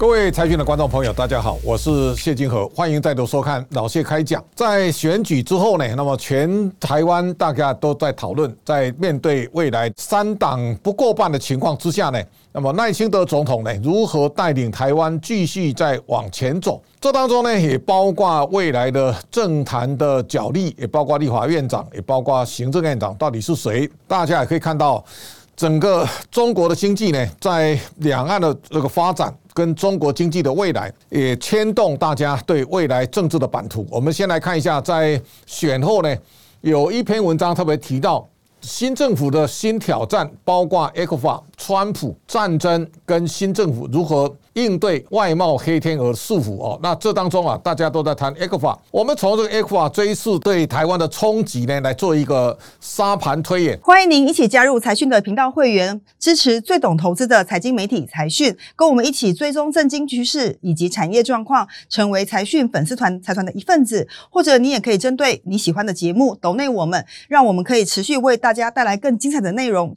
各位财讯的观众朋友，大家好，我是谢金河，欢迎再度收看老谢开讲。在选举之后呢，那么全台湾大家都在讨论，在面对未来三党不过半的情况之下呢，那么赖清德总统呢如何带领台湾继续再往前走？这当中呢也包括未来的政坛的角力，也包括立法院长，也包括行政院长到底是谁？大家也可以看到。整个中国的经济呢，在两岸的这个发展跟中国经济的未来，也牵动大家对未来政治的版图。我们先来看一下，在选后呢，有一篇文章特别提到。新政府的新挑战包括 ECFA、川普战争跟新政府如何应对外贸黑天鹅束缚哦。那这当中啊，大家都在谈 ECFA。我们从这个 ECFA 这一次对台湾的冲击呢，来做一个沙盘推演。欢迎您一起加入财讯的频道会员，支持最懂投资的财经媒体财讯，跟我们一起追踪政经局势以及产业状况，成为财讯粉丝团财团的一份子。或者你也可以针对你喜欢的节目抖内我们，让我们可以持续为。大家带来更精彩的内容。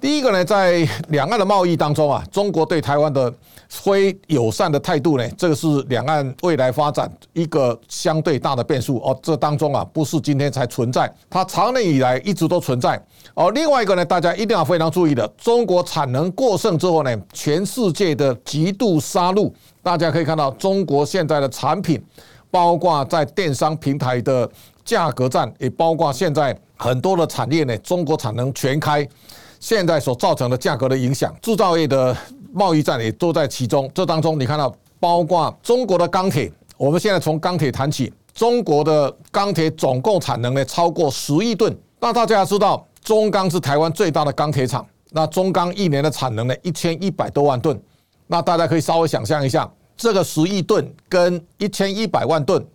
第一个呢，在两岸的贸易当中啊，中国对台湾的非友善的态度呢，这个是两岸未来发展一个相对大的变数哦。这当中啊，不是今天才存在，它长年以来一直都存在。哦，另外一个呢，大家一定要非常注意的，中国产能过剩之后呢，全世界的极度杀戮。大家可以看到，中国现在的产品，包括在电商平台的价格战，也包括现在。很多的产业呢，中国产能全开，现在所造成的价格的影响，制造业的贸易战也都在其中。这当中你看到，包括中国的钢铁，我们现在从钢铁谈起，中国的钢铁总共产能呢超过十亿吨。那大家知道，中钢是台湾最大的钢铁厂，那中钢一年的产能呢一千一百多万吨。那大家可以稍微想象一下，这个十亿吨跟一千一百万吨。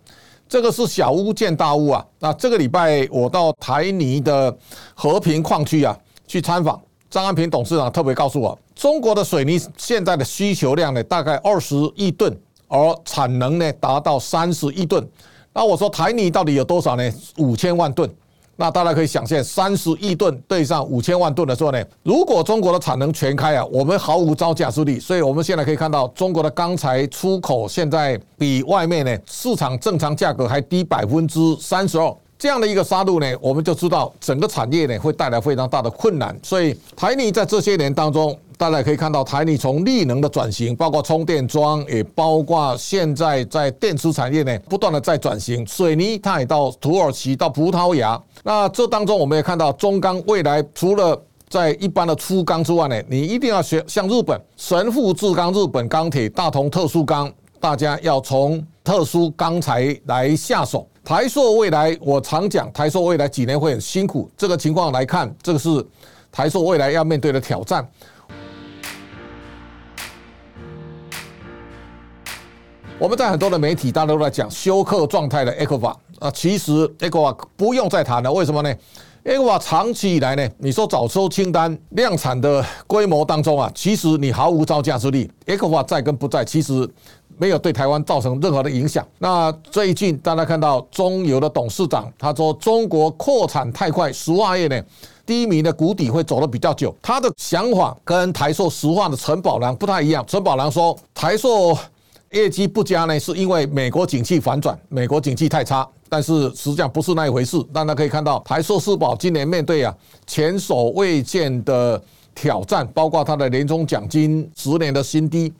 这个是小巫见大巫啊！那这个礼拜我到台泥的和平矿区啊去参访，张安平董事长特别告诉我，中国的水泥现在的需求量呢大概二十亿吨，而产能呢达到三十亿吨。那我说台泥到底有多少呢？五千万吨。那大家可以想象，三十亿吨对上五千万吨的时候呢，如果中国的产能全开啊，我们毫无招架之力。所以我们现在可以看到，中国的钢材出口现在比外面呢市场正常价格还低百分之三十二。这样的一个杀戮呢，我们就知道整个产业呢会带来非常大的困难。所以台泥在这些年当中，大家可以看到台泥从绿能的转型，包括充电桩，也包括现在在电池产业呢不断的在转型。水泥它也到土耳其、到葡萄牙。那这当中我们也看到中钢未来除了在一般的粗钢之外呢，你一定要学像日本神户制钢、日本钢铁、大同特殊钢，大家要从特殊钢材来下手。台塑未来，我常讲，台塑未来几年会很辛苦。这个情况来看，这个是台塑未来要面对的挑战。我们在很多的媒体，大家都在讲休克状态的 e c o v a 啊，其实 e c o v a 不用再谈了。为什么呢？ECFA 长期以来呢，你说早收清单量产的规模当中啊，其实你毫无招架之力。ECFA 在跟不在，其实。没有对台湾造成任何的影响。那最近大家看到中油的董事长他说，中国扩产太快，石化业呢低迷的谷底会走得比较久。他的想法跟台塑石化的陈宝良不太一样。陈宝良说，台塑业绩不佳呢，是因为美国景气反转，美国景气太差。但是实际上不是那一回事。大家可以看到，台塑四宝今年面对啊前所未见的挑战，包括它的年终奖金十年的新低。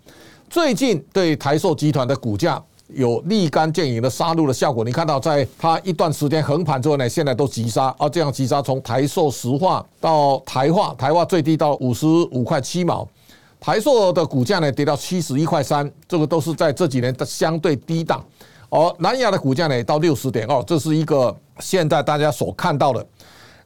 最近对台塑集团的股价有立竿见影的杀戮的效果。你看到，在它一段时间横盘之后呢，现在都急杀。而这样急杀，从台塑石化到台化，台化最低到五十五块七毛，台硕的股价呢跌到七十一块三，这个都是在这几年的相对低档。而南亚的股价呢到六十点二，这是一个现在大家所看到的。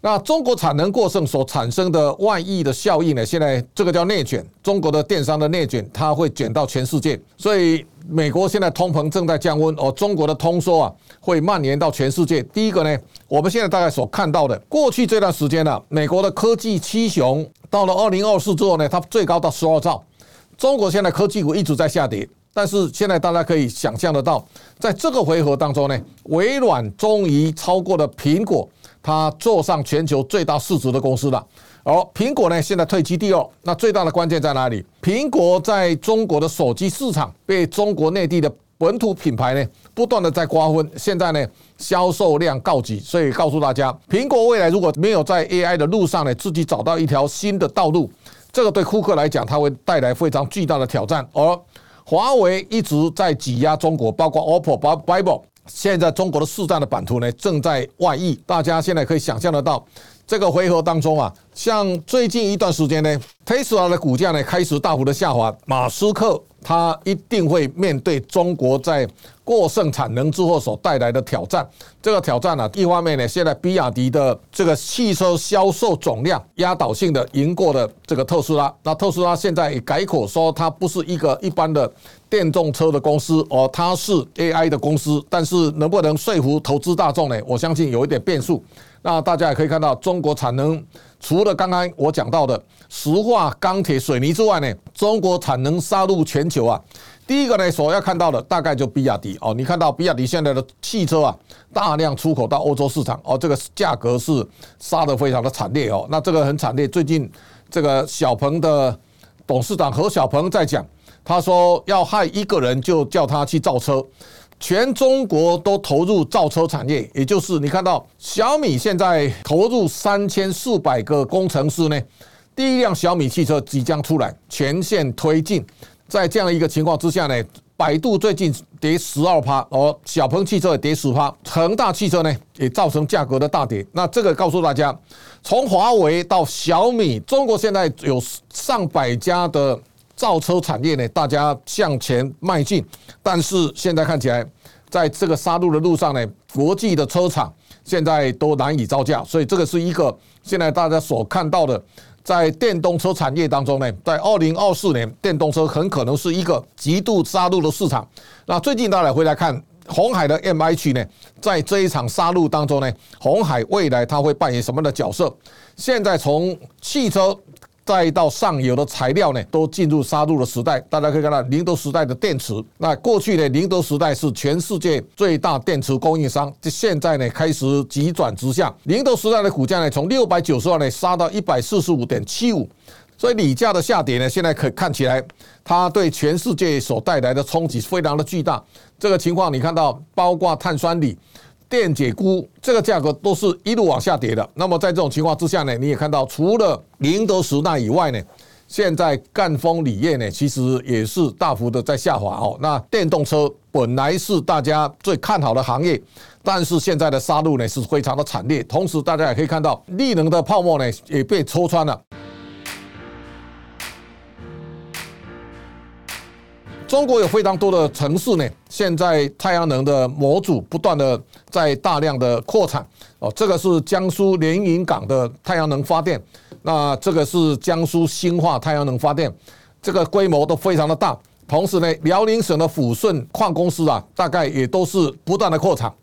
那中国产能过剩所产生的万亿的效应呢？现在这个叫内卷，中国的电商的内卷，它会卷到全世界。所以美国现在通膨正在降温，哦，中国的通缩啊会蔓延到全世界。第一个呢，我们现在大概所看到的，过去这段时间呢，美国的科技七雄到了二零二四之后呢，它最高到十二兆。中国现在科技股一直在下跌，但是现在大家可以想象得到，在这个回合当中呢，微软终于超过了苹果。它坐上全球最大市值的公司了。而苹果呢，现在退居第二。那最大的关键在哪里？苹果在中国的手机市场被中国内地的本土品牌呢不断的在瓜分，现在呢销售量告急。所以告诉大家，苹果未来如果没有在 AI 的路上呢自己找到一条新的道路，这个对库克来讲，它会带来非常巨大的挑战。而华为一直在挤压中国，包括 OPPO、包括 Vivo。现在中国的市占的版图呢正在外溢，大家现在可以想象得到。这个回合当中啊，像最近一段时间呢，Tesla 的股价呢开始大幅的下滑，马斯克他一定会面对中国在过剩产能之后所带来的挑战。这个挑战呢，一方面呢，现在比亚迪的这个汽车销售总量压倒性的赢过了这个特斯拉。那特斯拉现在也改口说，它不是一个一般的电动车的公司，而它是 AI 的公司。但是能不能说服投资大众呢？我相信有一点变数。那大家也可以看到，中国产能除了刚刚我讲到的石化、钢铁、水泥之外呢，中国产能杀入全球啊。第一个呢，所要看到的大概就比亚迪哦。你看到比亚迪现在的汽车啊，大量出口到欧洲市场哦，这个价格是杀得非常的惨烈哦。那这个很惨烈。最近这个小鹏的董事长何小鹏在讲，他说要害一个人就叫他去造车。全中国都投入造车产业，也就是你看到小米现在投入三千四百个工程师呢，第一辆小米汽车即将出来，全线推进。在这样一个情况之下呢，百度最近跌十二趴，而小鹏汽车也跌十趴，恒大汽车呢也造成价格的大跌。那这个告诉大家，从华为到小米，中国现在有上百家的。造车产业呢，大家向前迈进，但是现在看起来，在这个杀戮的路上呢，国际的车厂现在都难以招架，所以这个是一个现在大家所看到的，在电动车产业当中呢，在二零二四年，电动车很可能是一个极度杀戮的市场。那最近大家回来看红海的 MIH 呢，在这一场杀戮当中呢，红海未来它会扮演什么的角色？现在从汽车。再到上游的材料呢，都进入杀戮的时代。大家可以看到宁德时代的电池。那过去呢，宁德时代是全世界最大电池供应商，这现在呢开始急转直下。宁德时代的股价呢，从六百九十万呢杀到一百四十五点七五。所以锂价的下跌呢，现在可看起来，它对全世界所带来的冲击非常的巨大。这个情况你看到，包括碳酸锂。电解钴这个价格都是一路往下跌的。那么在这种情况之下呢，你也看到，除了宁德时代以外呢，现在赣锋锂业呢，其实也是大幅的在下滑哦。那电动车本来是大家最看好的行业，但是现在的杀戮呢是非常的惨烈。同时，大家也可以看到，力能的泡沫呢也被戳穿了。中国有非常多的城市呢，现在太阳能的模组不断的在大量的扩产哦。这个是江苏连云港的太阳能发电，那这个是江苏兴化太阳能发电，这个规模都非常的大。同时呢，辽宁省的抚顺矿公司啊，大概也都是不断的扩产。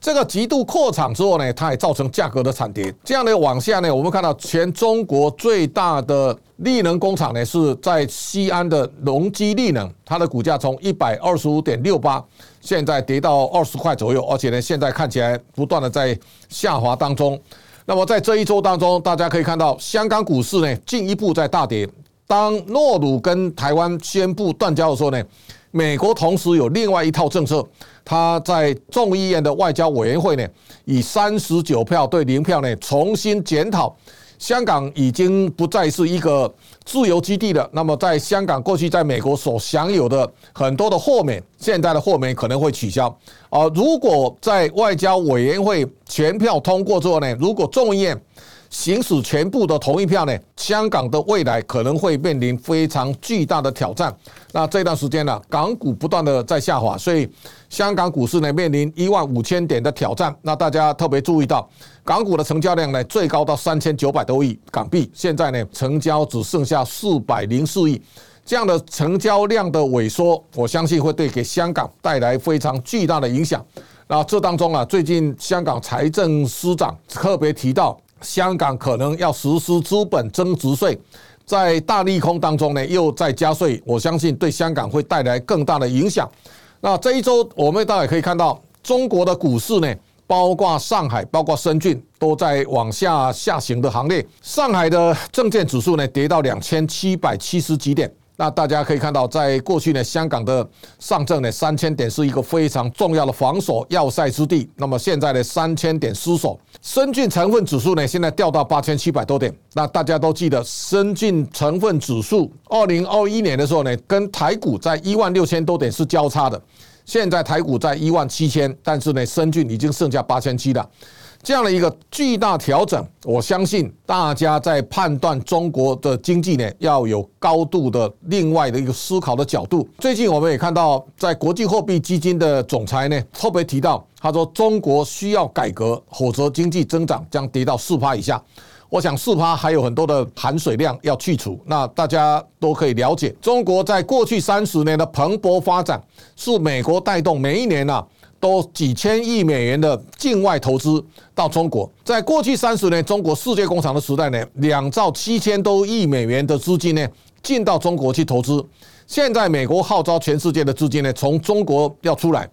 这个极度扩产之后呢，它也造成价格的惨跌。这样的往下呢，我们看到全中国最大的力能工厂呢，是在西安的隆基力能，它的股价从一百二十五点六八，现在跌到二十块左右，而且呢，现在看起来不断的在下滑当中。那么在这一周当中，大家可以看到香港股市呢进一步在大跌。当诺鲁跟台湾宣布断交的时候呢，美国同时有另外一套政策。他在众议院的外交委员会呢，以三十九票对零票呢，重新检讨香港已经不再是一个自由基地了。那么，在香港过去在美国所享有的很多的豁免，现在的豁免可能会取消。啊如果在外交委员会全票通过之后呢，如果众议院行使全部的同意票呢，香港的未来可能会面临非常巨大的挑战。那这段时间呢，港股不断的在下滑，所以香港股市呢面临一万五千点的挑战。那大家特别注意到，港股的成交量呢最高到三千九百多亿港币，现在呢成交只剩下四百零四亿，这样的成交量的萎缩，我相信会对给香港带来非常巨大的影响。那这当中啊，最近香港财政司长特别提到。香港可能要实施资本增值税，在大利空当中呢，又在加税，我相信对香港会带来更大的影响。那这一周，我们大家可以看到，中国的股市呢，包括上海、包括深圳都在往下下行的行列。上海的证券指数呢，跌到两千七百七十几点。那大家可以看到，在过去呢，香港的上证呢，三千点是一个非常重要的防守要塞之地。那么现在呢，三千点失守，深圳成分指数呢，现在掉到八千七百多点。那大家都记得，深圳成分指数二零二一年的时候呢，跟台股在一万六千多点是交叉的。现在台股在一万七千，但是呢，深圳已经剩下八千七了。这样的一个巨大调整，我相信大家在判断中国的经济呢，要有高度的另外的一个思考的角度。最近我们也看到，在国际货币基金的总裁呢，特别提到，他说中国需要改革，否则经济增长将跌到四趴以下。我想四趴还有很多的含水量要去除。那大家都可以了解，中国在过去三十年的蓬勃发展，是美国带动，每一年啊。都几千亿美元的境外投资到中国，在过去三十年中国世界工厂的时代呢，两兆七千多亿美元的资金呢进到中国去投资。现在美国号召全世界的资金呢从中国要出来，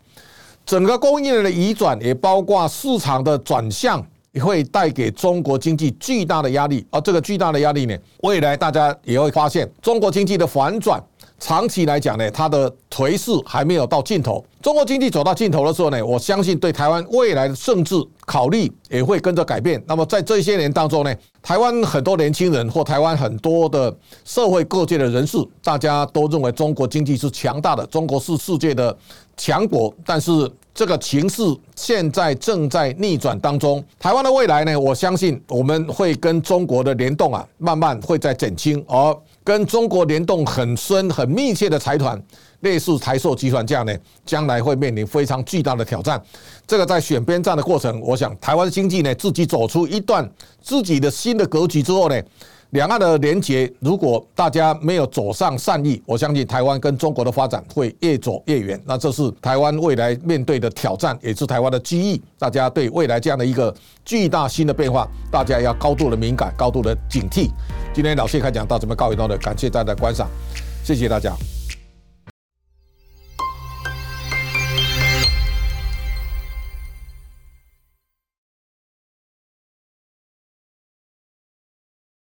整个供应链的移转也包括市场的转向，也会带给中国经济巨大的压力。而这个巨大的压力呢，未来大家也会发现中国经济的反转。长期来讲呢，它的颓势还没有到尽头。中国经济走到尽头的时候呢，我相信对台湾未来的政治考虑也会跟着改变。那么在这些年当中呢，台湾很多年轻人或台湾很多的社会各界的人士，大家都认为中国经济是强大的，中国是世界的强国。但是这个情势现在正在逆转当中，台湾的未来呢，我相信我们会跟中国的联动啊，慢慢会在减轻，而。跟中国联动很深、很密切的财团，类似台塑集团这样呢，将来会面临非常巨大的挑战。这个在选边站的过程，我想台湾经济呢自己走出一段自己的新的格局之后呢。两岸的连结，如果大家没有走上善意，我相信台湾跟中国的发展会越走越远。那这是台湾未来面对的挑战，也是台湾的机遇。大家对未来这样的一个巨大新的变化，大家要高度的敏感，高度的警惕。今天老谢开讲到这边告一段落，感谢大家的观赏，谢谢大家。